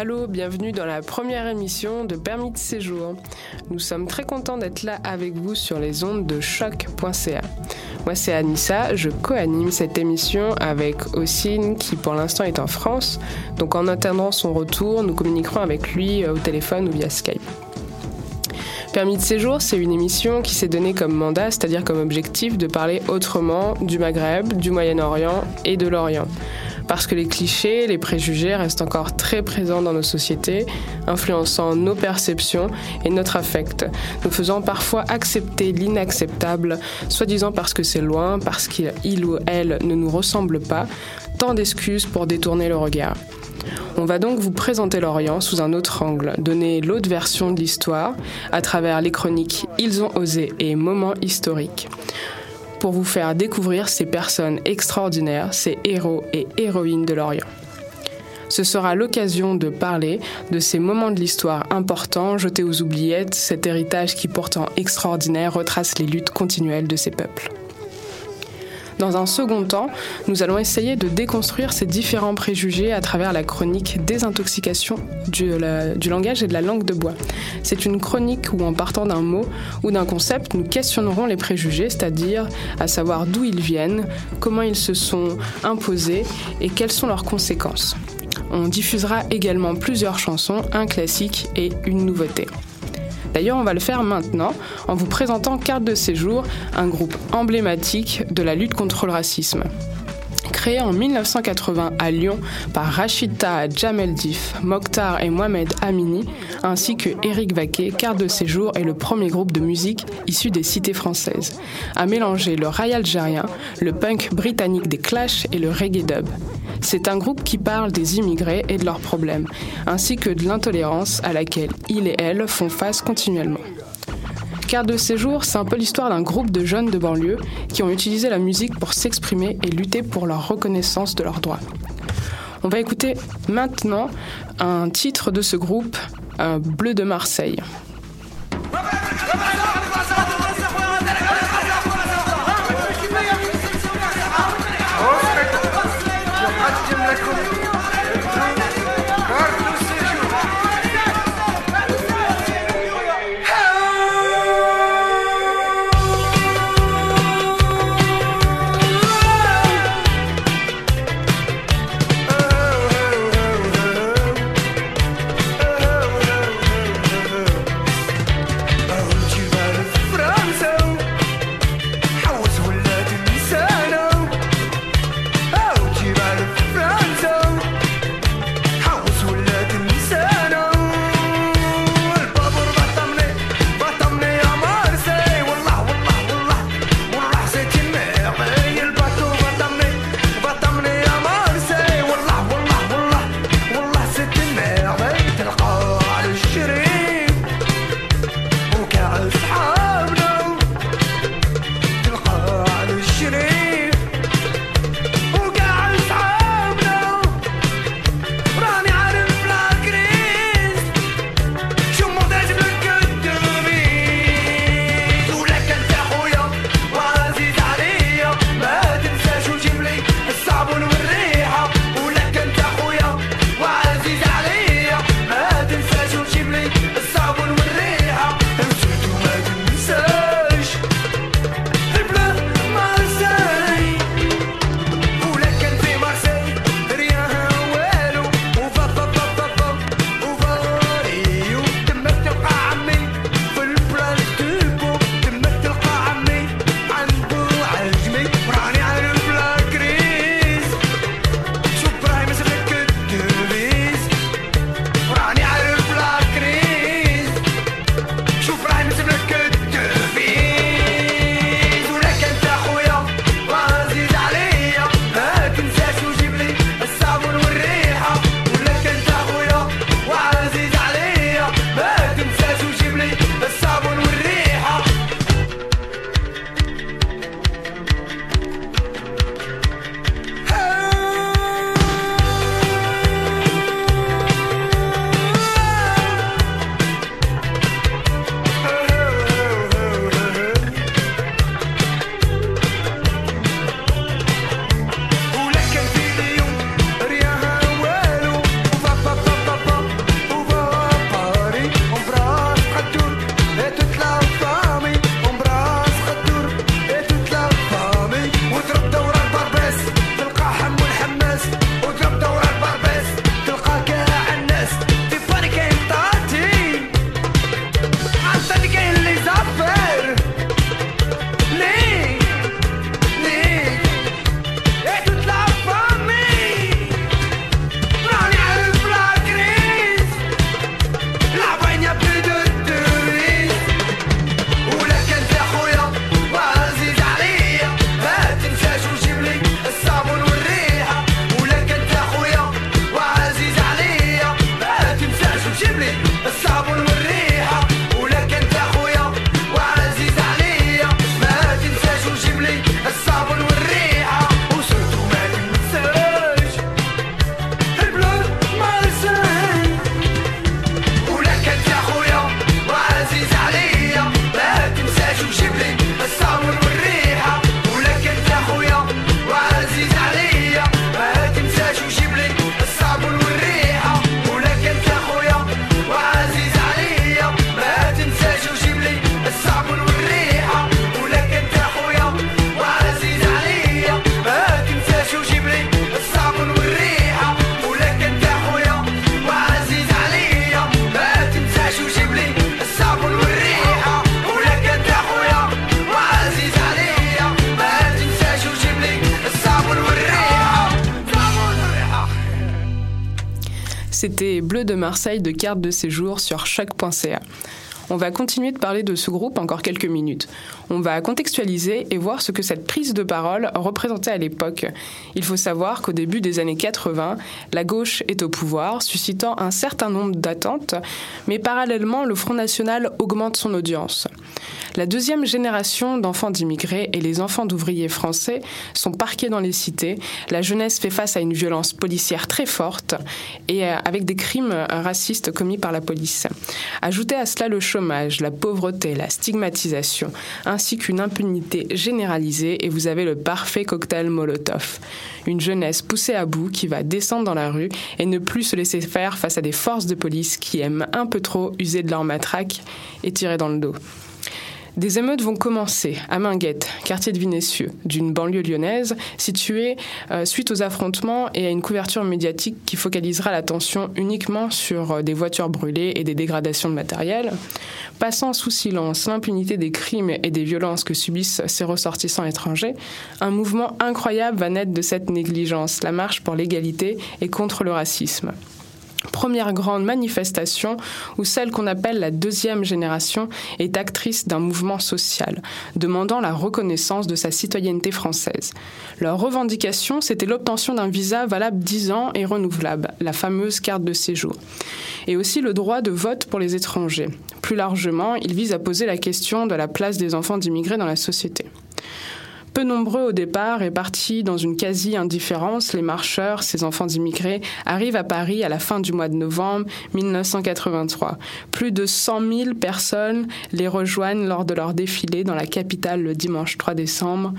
Allô, bienvenue dans la première émission de Permis de séjour. Nous sommes très contents d'être là avec vous sur les ondes de choc.ca. Moi c'est Anissa, je co-anime cette émission avec Ossine qui pour l'instant est en France. Donc en attendant son retour, nous communiquerons avec lui euh, au téléphone ou via Skype. Permis de séjour, c'est une émission qui s'est donnée comme mandat, c'est-à-dire comme objectif de parler autrement du Maghreb, du Moyen-Orient et de l'Orient. Parce que les clichés, les préjugés restent encore très présents dans nos sociétés, influençant nos perceptions et notre affect, nous faisant parfois accepter l'inacceptable, soi-disant parce que c'est loin, parce qu'il ou elle ne nous ressemble pas, tant d'excuses pour détourner le regard. On va donc vous présenter l'Orient sous un autre angle, donner l'autre version de l'histoire à travers les chroniques Ils ont osé et Moments historiques. Pour vous faire découvrir ces personnes extraordinaires, ces héros et héroïnes de l'Orient. Ce sera l'occasion de parler de ces moments de l'histoire importants, jetés aux oubliettes, cet héritage qui pourtant extraordinaire retrace les luttes continuelles de ces peuples. Dans un second temps, nous allons essayer de déconstruire ces différents préjugés à travers la chronique Désintoxication du, la- du langage et de la langue de bois. C'est une chronique où, en partant d'un mot ou d'un concept, nous questionnerons les préjugés, c'est-à-dire à savoir d'où ils viennent, comment ils se sont imposés et quelles sont leurs conséquences. On diffusera également plusieurs chansons, un classique et une nouveauté. D'ailleurs, on va le faire maintenant en vous présentant Carte de séjour, un groupe emblématique de la lutte contre le racisme. Créé en 1980 à Lyon par Rachida Jameldif, Mokhtar et Mohamed Amini, ainsi que Eric Vaquet, Carte de séjour est le premier groupe de musique issu des cités françaises, à mélanger le rail algérien, le punk britannique des Clash et le reggae dub. C'est un groupe qui parle des immigrés et de leurs problèmes, ainsi que de l'intolérance à laquelle ils et elles font face continuellement. Carte de séjour, c'est un peu l'histoire d'un groupe de jeunes de banlieue qui ont utilisé la musique pour s'exprimer et lutter pour leur reconnaissance de leurs droits. On va écouter maintenant un titre de ce groupe, euh, Bleu de Marseille. C'était Bleu de Marseille de carte de séjour sur choc.ca. On va continuer de parler de ce groupe encore quelques minutes. On va contextualiser et voir ce que cette prise de parole représentait à l'époque. Il faut savoir qu'au début des années 80, la gauche est au pouvoir, suscitant un certain nombre d'attentes, mais parallèlement, le Front National augmente son audience. La deuxième génération d'enfants d'immigrés et les enfants d'ouvriers français sont parqués dans les cités. La jeunesse fait face à une violence policière très forte et euh, avec des crimes euh, racistes commis par la police. Ajoutez à cela le chômage, la pauvreté, la stigmatisation, ainsi qu'une impunité généralisée et vous avez le parfait cocktail Molotov. Une jeunesse poussée à bout qui va descendre dans la rue et ne plus se laisser faire face à des forces de police qui aiment un peu trop user de leur matraque et tirer dans le dos. Des émeutes vont commencer à Minguette, quartier de Vinessieux, d'une banlieue lyonnaise, située euh, suite aux affrontements et à une couverture médiatique qui focalisera l'attention uniquement sur euh, des voitures brûlées et des dégradations de matériel. Passant sous silence l'impunité des crimes et des violences que subissent ces ressortissants étrangers, un mouvement incroyable va naître de cette négligence, la marche pour l'égalité et contre le racisme première grande manifestation où celle qu'on appelle la deuxième génération est actrice d'un mouvement social, demandant la reconnaissance de sa citoyenneté française. Leur revendication, c'était l'obtention d'un visa valable 10 ans et renouvelable, la fameuse carte de séjour, et aussi le droit de vote pour les étrangers. Plus largement, il vise à poser la question de la place des enfants d'immigrés dans la société. Peu nombreux au départ et partis dans une quasi-indifférence, les marcheurs, ces enfants d'immigrés, arrivent à Paris à la fin du mois de novembre 1983. Plus de 100 000 personnes les rejoignent lors de leur défilé dans la capitale le dimanche 3 décembre.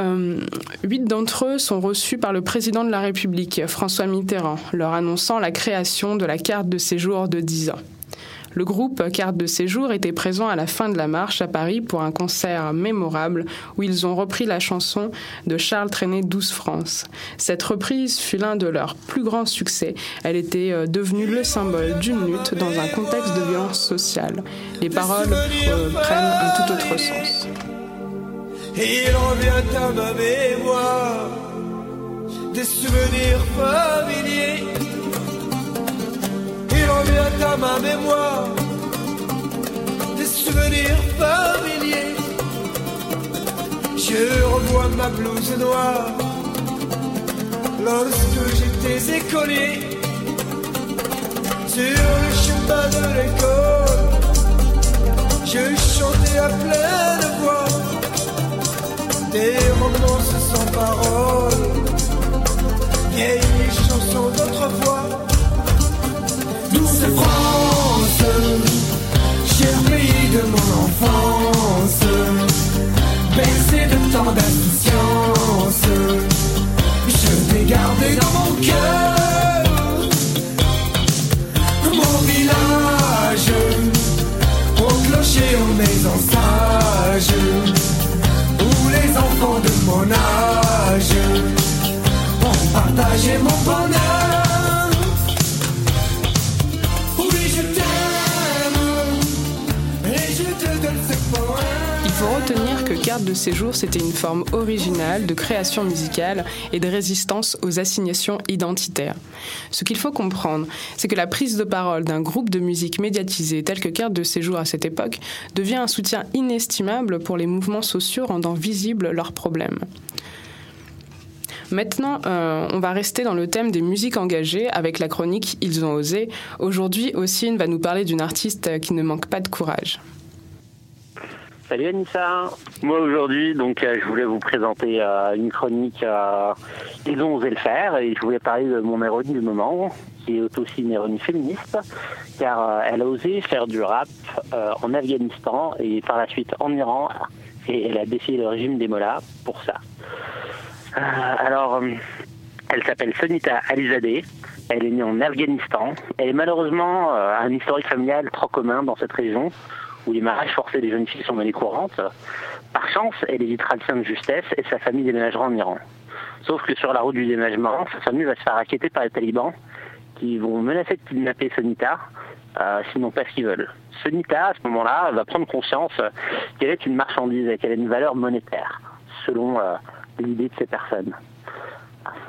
Euh, huit d'entre eux sont reçus par le président de la République, François Mitterrand, leur annonçant la création de la carte de séjour de 10 ans. Le groupe Carte de séjour était présent à la fin de la marche à Paris pour un concert mémorable où ils ont repris la chanson de Charles Trenet 12 France. Cette reprise fut l'un de leurs plus grands succès. Elle était euh, devenue le symbole d'une lutte dans un contexte de violence sociale. Les paroles euh, prennent un tout autre sens. Revient à ma mémoire des souvenirs familiers. Je revois ma blouse noire lorsque j'étais écolier sur le chemin de l'école. Je chantais à pleine voix des romances sans parole, vieilles chansons d'autrefois. Douce France, cher pays de mon enfance, bercé de tant d'insouciance, Carte de séjour, c'était une forme originale de création musicale et de résistance aux assignations identitaires. Ce qu'il faut comprendre, c'est que la prise de parole d'un groupe de musique médiatisé tel que Carte de séjour à cette époque devient un soutien inestimable pour les mouvements sociaux rendant visibles leurs problèmes. Maintenant, euh, on va rester dans le thème des musiques engagées avec la chronique Ils ont osé. Aujourd'hui, Ossine va nous parler d'une artiste qui ne manque pas de courage. Salut Anissa. Moi aujourd'hui, donc euh, je voulais vous présenter euh, une chronique. euh, Ils ont osé le faire et je voulais parler de mon héroïne du moment, qui est aussi une héroïne féministe, car euh, elle a osé faire du rap en Afghanistan et par la suite en Iran, et elle a défié le régime des mollahs pour ça. Alors, elle s'appelle Sonita Alizadeh. Elle est née en Afghanistan. Elle est malheureusement un historique familial trop commun dans cette région où les mariages forcés des jeunes filles sont monnaie courante. Par chance, elle évitera le sein de justesse et sa famille déménagera en Iran. Sauf que sur la route du déménagement, sa famille va se faire raqueter par les talibans qui vont menacer de kidnapper Sonita euh, s'ils n'ont pas ce qu'ils veulent. Sonita, à ce moment-là, va prendre conscience euh, qu'elle est une marchandise et qu'elle a une valeur monétaire, selon euh, l'idée de ces personnes.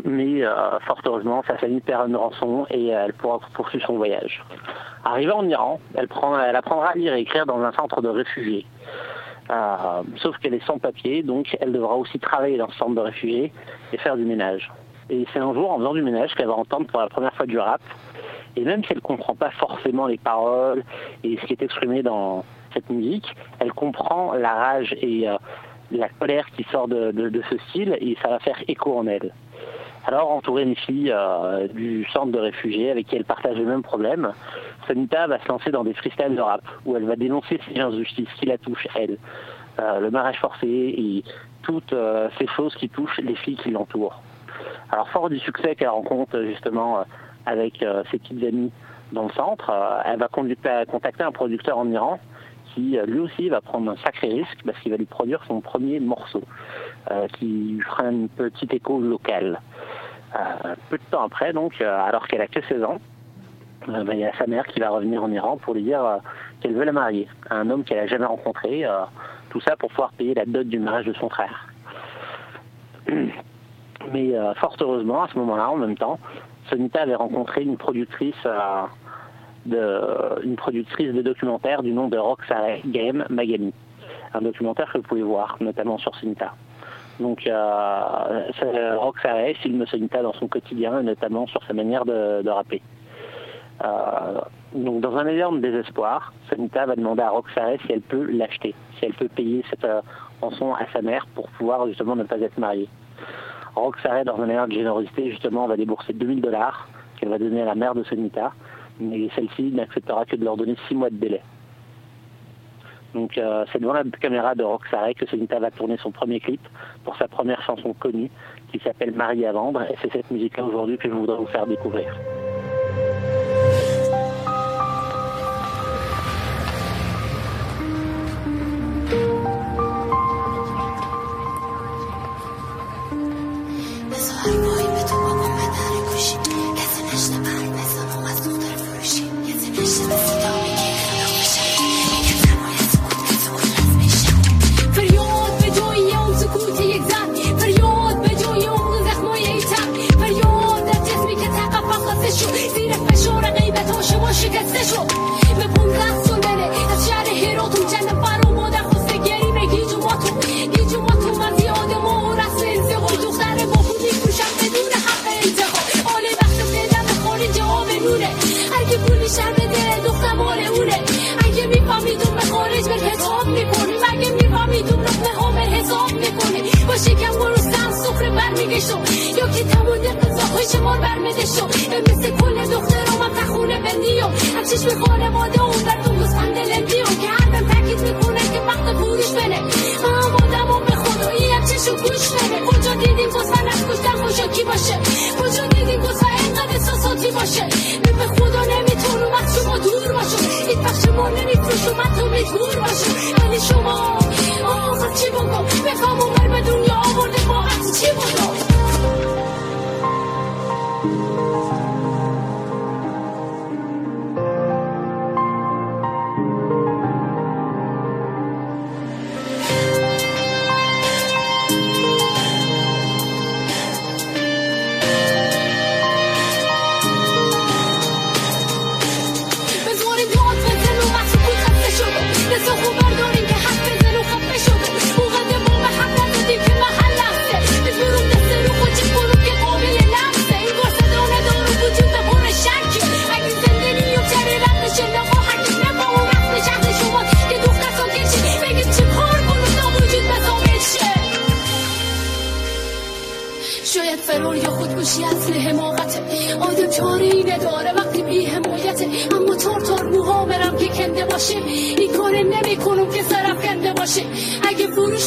Mais euh, fort heureusement, sa famille perd une rançon et euh, elle pourra poursuivre son voyage. Arrivée en Iran, elle, prend, elle apprendra à lire et écrire dans un centre de réfugiés. Euh, sauf qu'elle est sans papier, donc elle devra aussi travailler dans ce centre de réfugiés et faire du ménage. Et c'est un jour, en faisant du ménage, qu'elle va entendre pour la première fois du rap. Et même si elle ne comprend pas forcément les paroles et ce qui est exprimé dans cette musique, elle comprend la rage et la colère qui sort de ce style et ça va faire écho en elle. Alors, entourée d'une fille euh, du centre de réfugiés avec qui elle partage le même problème, Sonita va se lancer dans des freestyles de rap où elle va dénoncer ces injustices qui la touchent, elle. Euh, le mariage forcé et toutes euh, ces choses qui touchent les filles qui l'entourent. Alors, fort du succès qu'elle rencontre justement avec ses petites amies dans le centre, elle va contacter un producteur en Iran qui euh, lui aussi va prendre un sacré risque parce qu'il va lui produire son premier morceau euh, qui fera un petit écho local. Euh, peu de temps après, donc, alors qu'elle a que 16 ans, ben, il y a sa mère qui va revenir en Iran pour lui dire qu'elle veut la marier à un homme qu'elle n'a jamais rencontré, tout ça pour pouvoir payer la dot du mariage de son frère. Mais fort heureusement, à ce moment-là, en même temps, Sonita avait rencontré une productrice, de, une productrice de documentaire du nom de Roxare Game Magami. Un documentaire que vous pouvez voir, notamment sur Sonita. Donc, euh, Roxare filme Sonita dans son quotidien, et notamment sur sa manière de, rapper. Euh, donc, dans un énorme désespoir, Sonita va demander à Roxare si elle peut l'acheter, si elle peut payer cette euh, à sa mère pour pouvoir justement ne pas être mariée. Roxare, dans un élan de générosité, justement, va débourser 2000 dollars qu'elle va donner à la mère de Sonita, mais celle-ci n'acceptera que de leur donner 6 mois de délai. Donc euh, c'est devant la caméra de Roxare que Sonita va tourner son premier clip pour sa première chanson connue qui s'appelle Marie à vendre et c'est cette musique-là aujourd'hui que je voudrais vous faire découvrir. و شکسته شد به پونزه سلمنه از شهر هیراتون جنب برا مادر خوسته گریمه گیجو ما تو گیجو ما من زیاده ما و رسم انتقال دختر با خود میفروشم بدون حق انتقال آله وقت بدم خارج آب نونه. هرکی پولی شر بده دختر مال اونه. اگه میفهمیدون به بر حساب می‌کنیم اگه میفهمیدون لقمه ها بر حساب می‌کنیم با شکم برستم سفره برمیگشم یا که تمام دقت زاخش مار برمده شو مثل کل دختر هم تخونه بندیم هم چشم خانواده اون بر تو گسخند لندیم که هر بهم تاکید می‌کنه که وقت خروش بره هم آدم به خدایی هم چشم گوش بره کجا دیدیم گسخن از کشتن خوشاکی باشه؟ کجا دیدیم گسخن اینقدر احساساتی باشه؟ من به خدا نمی‌تونم از شما دور باشم هیچ وقت شما نمیفروشم حتی مجبور باشم ولی شما آخر چی بگم بخوام اون به دنیا آورده با چی بگم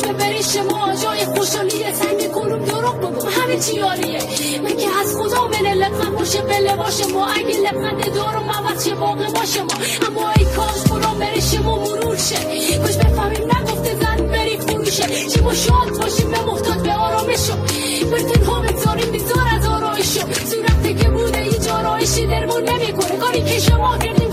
اگه فروش ببری شما جای خوشحالیه سعی می‌کنم دروغ بگم. همه چی عالیه. من که از خدا من لبخند باشه به لباش ما. اگه لبخند دارم عوض شه باقی باشه ما. اما ای کاش برام بره شما مرور شه. کاش بفهمیم نگفته زن بری فروشه چی ما شاد باشیم به محتاط به آرامشو بر تنها بگذاریم بیزار از آرایشو صورتی که بوده هیچ آرایشی درمون نمی‌کنه. کاری که شما کردیم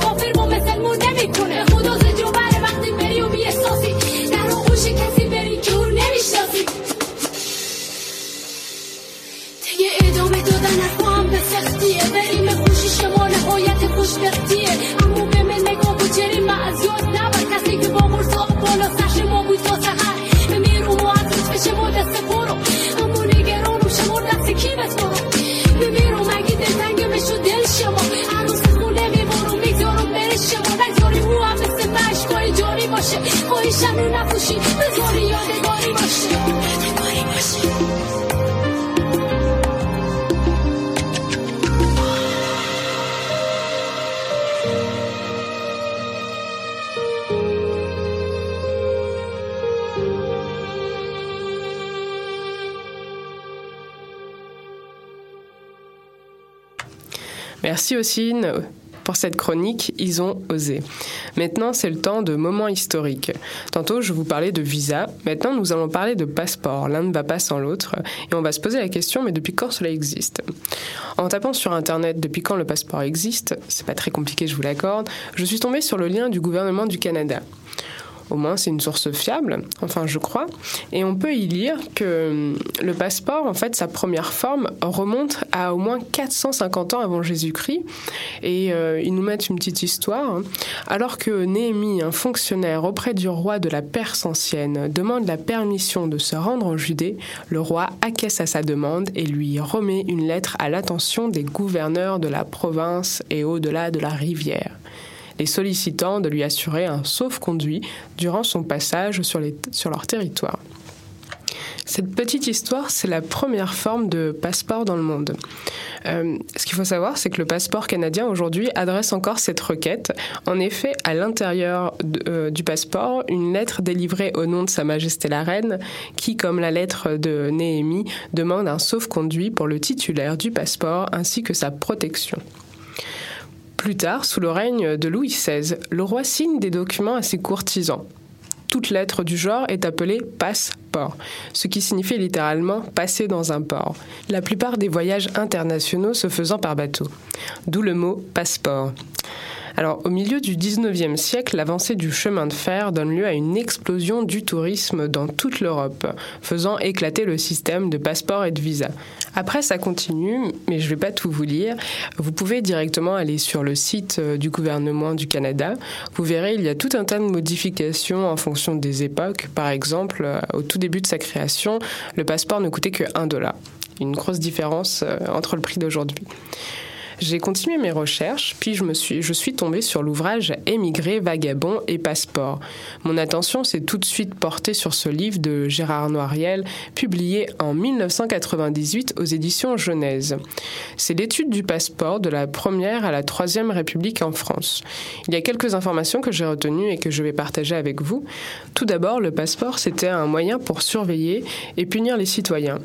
Merci aussi pour cette chronique, ils ont osé. Maintenant, c'est le temps de moments historiques. Tantôt, je vous parlais de visa. Maintenant, nous allons parler de passeport. L'un ne va pas sans l'autre. Et on va se poser la question, mais depuis quand cela existe? En tapant sur Internet depuis quand le passeport existe, c'est pas très compliqué, je vous l'accorde, je suis tombée sur le lien du gouvernement du Canada. Au moins, c'est une source fiable, enfin je crois. Et on peut y lire que hum, le passeport, en fait, sa première forme remonte à au moins 450 ans avant Jésus-Christ. Et euh, ils nous mettent une petite histoire. hein. Alors que Néhémie, un fonctionnaire auprès du roi de la Perse ancienne, demande la permission de se rendre en Judée, le roi acquiesce à sa demande et lui remet une lettre à l'attention des gouverneurs de la province et au-delà de la rivière les sollicitant de lui assurer un sauf-conduit durant son passage sur, leur territoire. Cette petite histoire, c'est la première forme de passeport dans le monde. Euh, ce qu'il faut savoir, c'est que le passeport canadien aujourd'hui adresse encore cette requête. En effet, à l'intérieur euh, du passeport, une lettre délivrée au nom de Sa Majesté la Reine, qui, comme la lettre de Néhémie, demande un sauf-conduit pour le titulaire du passeport ainsi que sa protection. Plus tard, sous le règne de Louis XVI, le roi signe des documents à ses courtisans. Toute lettre du genre est appelée passeport, ce qui signifie littéralement passer dans un port. La plupart des voyages internationaux se faisant par bateau. D'où le mot passeport. Alors, au milieu du 19e siècle, l'avancée du chemin de fer donne lieu à une explosion du tourisme dans toute l'Europe, faisant éclater le système de passeport et de visa. Après, ça continue, mais je ne vais pas tout vous lire. Vous pouvez directement aller sur le site euh, du gouvernement du Canada. Vous verrez, il y a tout un tas de modifications en fonction des époques. Par exemple, euh, au tout début de sa création, le passeport ne coûtait que 1 dollar. Une grosse différence euh, entre le prix d'aujourd'hui. J'ai continué mes recherches, puis je, me suis, je suis tombée sur l'ouvrage Émigré, vagabond et passeport. Mon attention s'est tout de suite portée sur ce livre de Gérard Noiriel, publié en 1998 aux éditions Genèse. C'est l'étude du passeport de la première à la troisième République en France. Il y a quelques informations que j'ai retenues et que je vais partager avec vous. Tout d'abord, le passeport, c'était un moyen pour surveiller et punir les citoyens.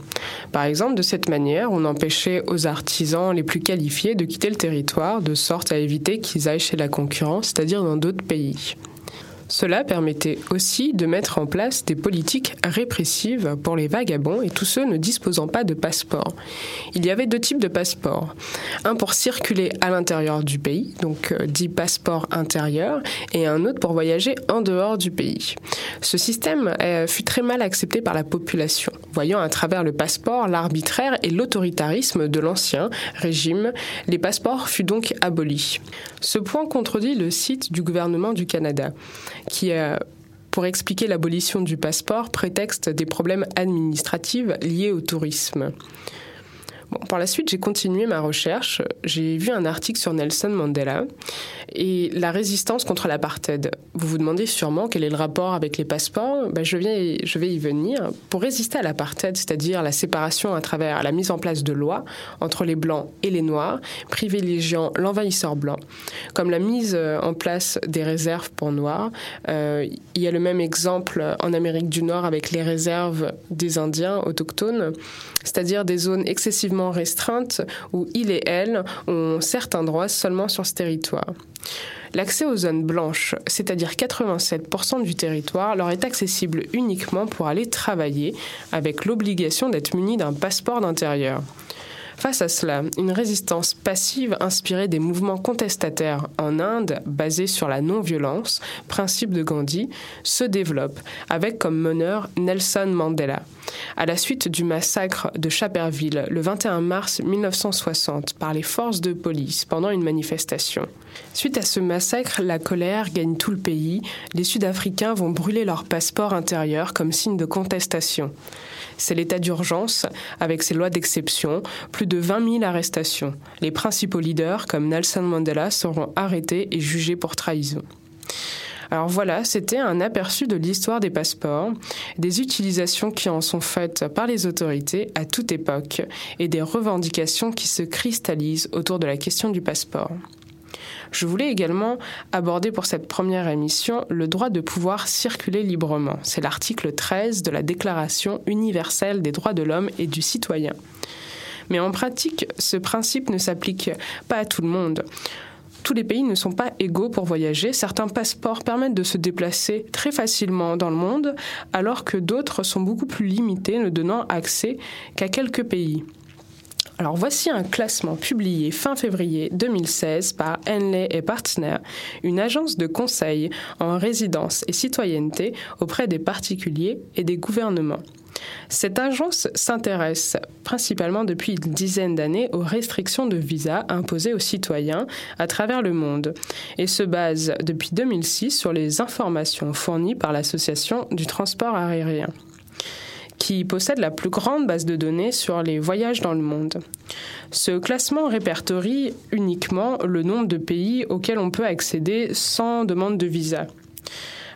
Par exemple, de cette manière, on empêchait aux artisans les plus qualifiés de quitter le territoire de sorte à éviter qu'ils aillent chez la concurrence, c'est-à-dire dans d'autres pays. Cela permettait aussi de mettre en place des politiques répressives pour les vagabonds et tous ceux ne disposant pas de passeport. Il y avait deux types de passeports. Un pour circuler à l'intérieur du pays, donc euh, dit passeport intérieur, et un autre pour voyager en dehors du pays. Ce système euh, fut très mal accepté par la population, voyant à travers le passeport l'arbitraire et l'autoritarisme de l'ancien régime. Les passeports furent donc abolis. Ce point contredit le site du gouvernement du Canada qui, euh, pour expliquer l'abolition du passeport, prétexte des problèmes administratifs liés au tourisme. Par la suite, j'ai continué ma recherche. J'ai vu un article sur Nelson Mandela et la résistance contre l'apartheid. Vous vous demandez sûrement quel est le rapport avec les passeports. Ben, je, viens, je vais y venir. Pour résister à l'apartheid, c'est-à-dire la séparation à travers la mise en place de lois entre les blancs et les noirs, privilégiant l'envahisseur blanc, comme la mise euh, en place des réserves pour noirs. Euh, il y a le même exemple en Amérique du Nord avec les réserves des Indiens autochtones, c'est-à-dire des zones excessivement restreintes où il et elle ont certains droits seulement sur ce territoire. L'accès aux zones blanches, c'est-à-dire 87% du territoire, leur est accessible uniquement pour aller travailler, avec l'obligation d'être muni d'un passeport d'intérieur. Face à cela, une résistance passive inspirée des mouvements contestataires en Inde, basée sur la non-violence, principe de Gandhi, se développe, avec comme meneur Nelson Mandela. À la suite du massacre de Chaperville le 21 mars 1960 par les forces de police pendant une manifestation. Suite à ce massacre, la colère gagne tout le pays. Les Sud-Africains vont brûler leur passeport intérieur comme signe de contestation. C'est l'état d'urgence, avec ses lois d'exception, plus de 20 000 arrestations. Les principaux leaders, comme Nelson Mandela, seront arrêtés et jugés pour trahison. Alors voilà, c'était un aperçu de l'histoire des passeports, des utilisations qui en sont faites par les autorités à toute époque et des revendications qui se cristallisent autour de la question du passeport. Je voulais également aborder pour cette première émission le droit de pouvoir circuler librement. C'est l'article 13 de la Déclaration universelle des droits de l'homme et du citoyen. Mais en pratique, ce principe ne s'applique pas à tout le monde. Tous les pays ne sont pas égaux pour voyager. Certains passeports permettent de se déplacer très facilement dans le monde, alors que d'autres sont beaucoup plus limités, ne donnant accès qu'à quelques pays. Alors voici un classement publié fin février 2016 par Henley et Partner, une agence de conseil en résidence et citoyenneté auprès des particuliers et des gouvernements. Cette agence s'intéresse principalement depuis une dizaine d'années aux restrictions de visa imposées aux citoyens à travers le monde et se base depuis 2006 sur les informations fournies par l'Association du transport aérien qui possède la plus grande base de données sur les voyages dans le monde. Ce classement répertorie uniquement le nombre de pays auxquels on peut accéder sans demande de visa.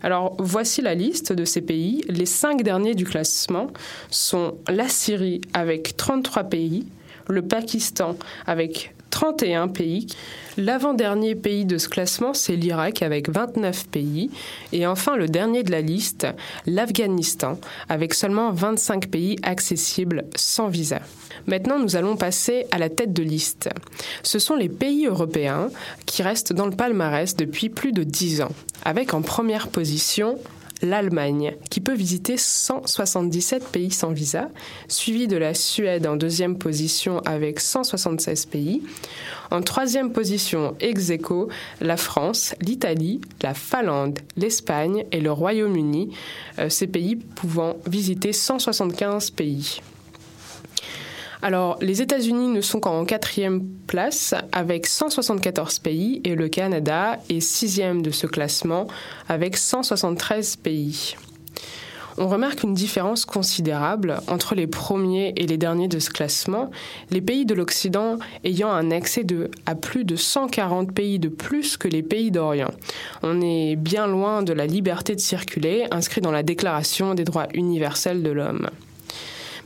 Alors voici la liste de ces pays. Les cinq derniers du classement sont la Syrie avec 33 pays, le Pakistan avec 31 pays. L'avant-dernier pays de ce classement, c'est l'Irak avec 29 pays. Et enfin, le dernier de la liste, l'Afghanistan, avec seulement 25 pays accessibles sans visa. Maintenant, nous allons passer à la tête de liste. Ce sont les pays européens qui restent dans le palmarès depuis plus de 10 ans, avec en première position l'Allemagne, qui peut visiter 177 pays sans visa, suivi de la Suède en deuxième position avec 176 pays. En troisième position, ex aequo, la France, l'Italie, la Finlande, l'Espagne et le Royaume-Uni, euh, ces pays pouvant visiter 175 pays. Alors, les États-Unis ne sont qu'en quatrième place avec 174 pays et le Canada est sixième de ce classement avec 173 pays. On remarque une différence considérable entre les premiers et les derniers de ce classement, les pays de l'Occident ayant un accès de, à plus de 140 pays de plus que les pays d'Orient. On est bien loin de la liberté de circuler inscrite dans la Déclaration des droits universels de l'homme.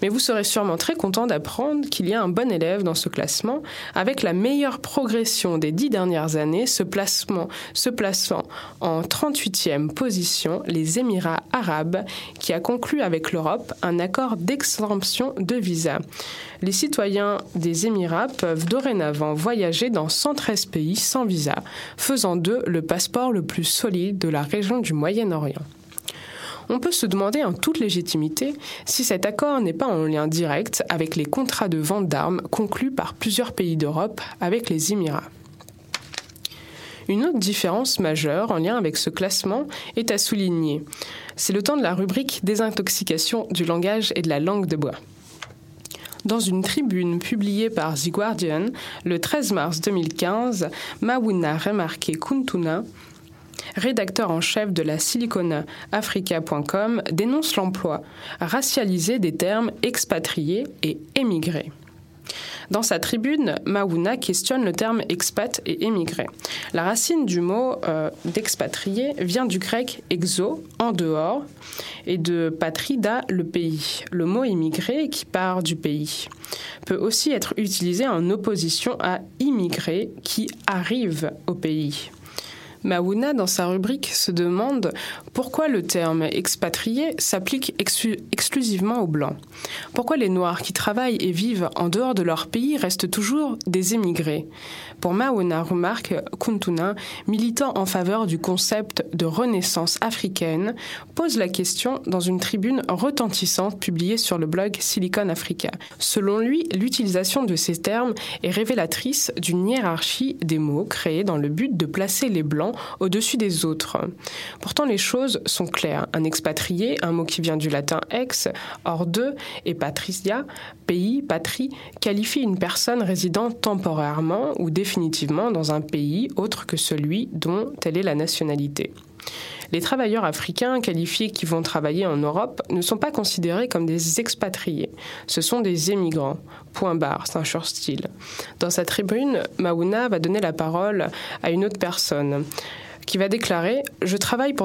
Mais vous serez sûrement très content d'apprendre qu'il y a un bon élève dans ce classement, avec la meilleure progression des dix dernières années, ce placement se plaçant en 38e position, les Émirats arabes, qui a conclu avec l'Europe un accord d'exemption de visa. Les citoyens des Émirats peuvent dorénavant voyager dans 113 pays sans visa, faisant d'eux le passeport le plus solide de la région du Moyen-Orient on peut se demander en toute légitimité si cet accord n'est pas en lien direct avec les contrats de vente d'armes conclus par plusieurs pays d'Europe avec les Émirats. Une autre différence majeure en lien avec ce classement est à souligner. C'est le temps de la rubrique Désintoxication du langage et de la langue de bois. Dans une tribune publiée par The Guardian le 13 mars 2015, Mawuna Remarque Kuntuna rédacteur en chef de la siliconaafrica.com, dénonce l'emploi racialisé des termes expatriés et émigrés. Dans sa tribune, Maouna questionne le terme expat et émigré. La racine du mot euh, d'expatrié vient du grec exo, en dehors, et de patrida, le pays. Le mot immigré, qui part du pays, peut aussi être utilisé en opposition à immigré, qui arrive au pays. Maouna, dans sa rubrique, se demande pourquoi le terme expatrié s'applique exclu- exclusivement aux Blancs. Pourquoi les Noirs qui travaillent et vivent en dehors de leur pays restent toujours des émigrés? Pour Maouna, remarque Kuntuna, militant en faveur du concept de renaissance africaine, pose la question dans une tribune retentissante publiée sur le blog Silicon Africa. Selon lui, l'utilisation de ces termes est révélatrice d'une hiérarchie des mots créée dans le but de placer les Blancs au-dessus des autres. Pourtant, les choses sont claires. Un expatrié, un mot qui vient du latin ex, hors de, et patricia, pays, patrie, qualifie une personne résidant temporairement ou définitivement dans un pays autre que celui dont elle est la nationalité. Les travailleurs africains qualifiés qui vont travailler en Europe ne sont pas considérés comme des expatriés. Ce sont des émigrants. Point barre, c'est un short style. Dans sa tribune, Maouna va donner la parole à une autre personne qui va déclarer Je travaille pour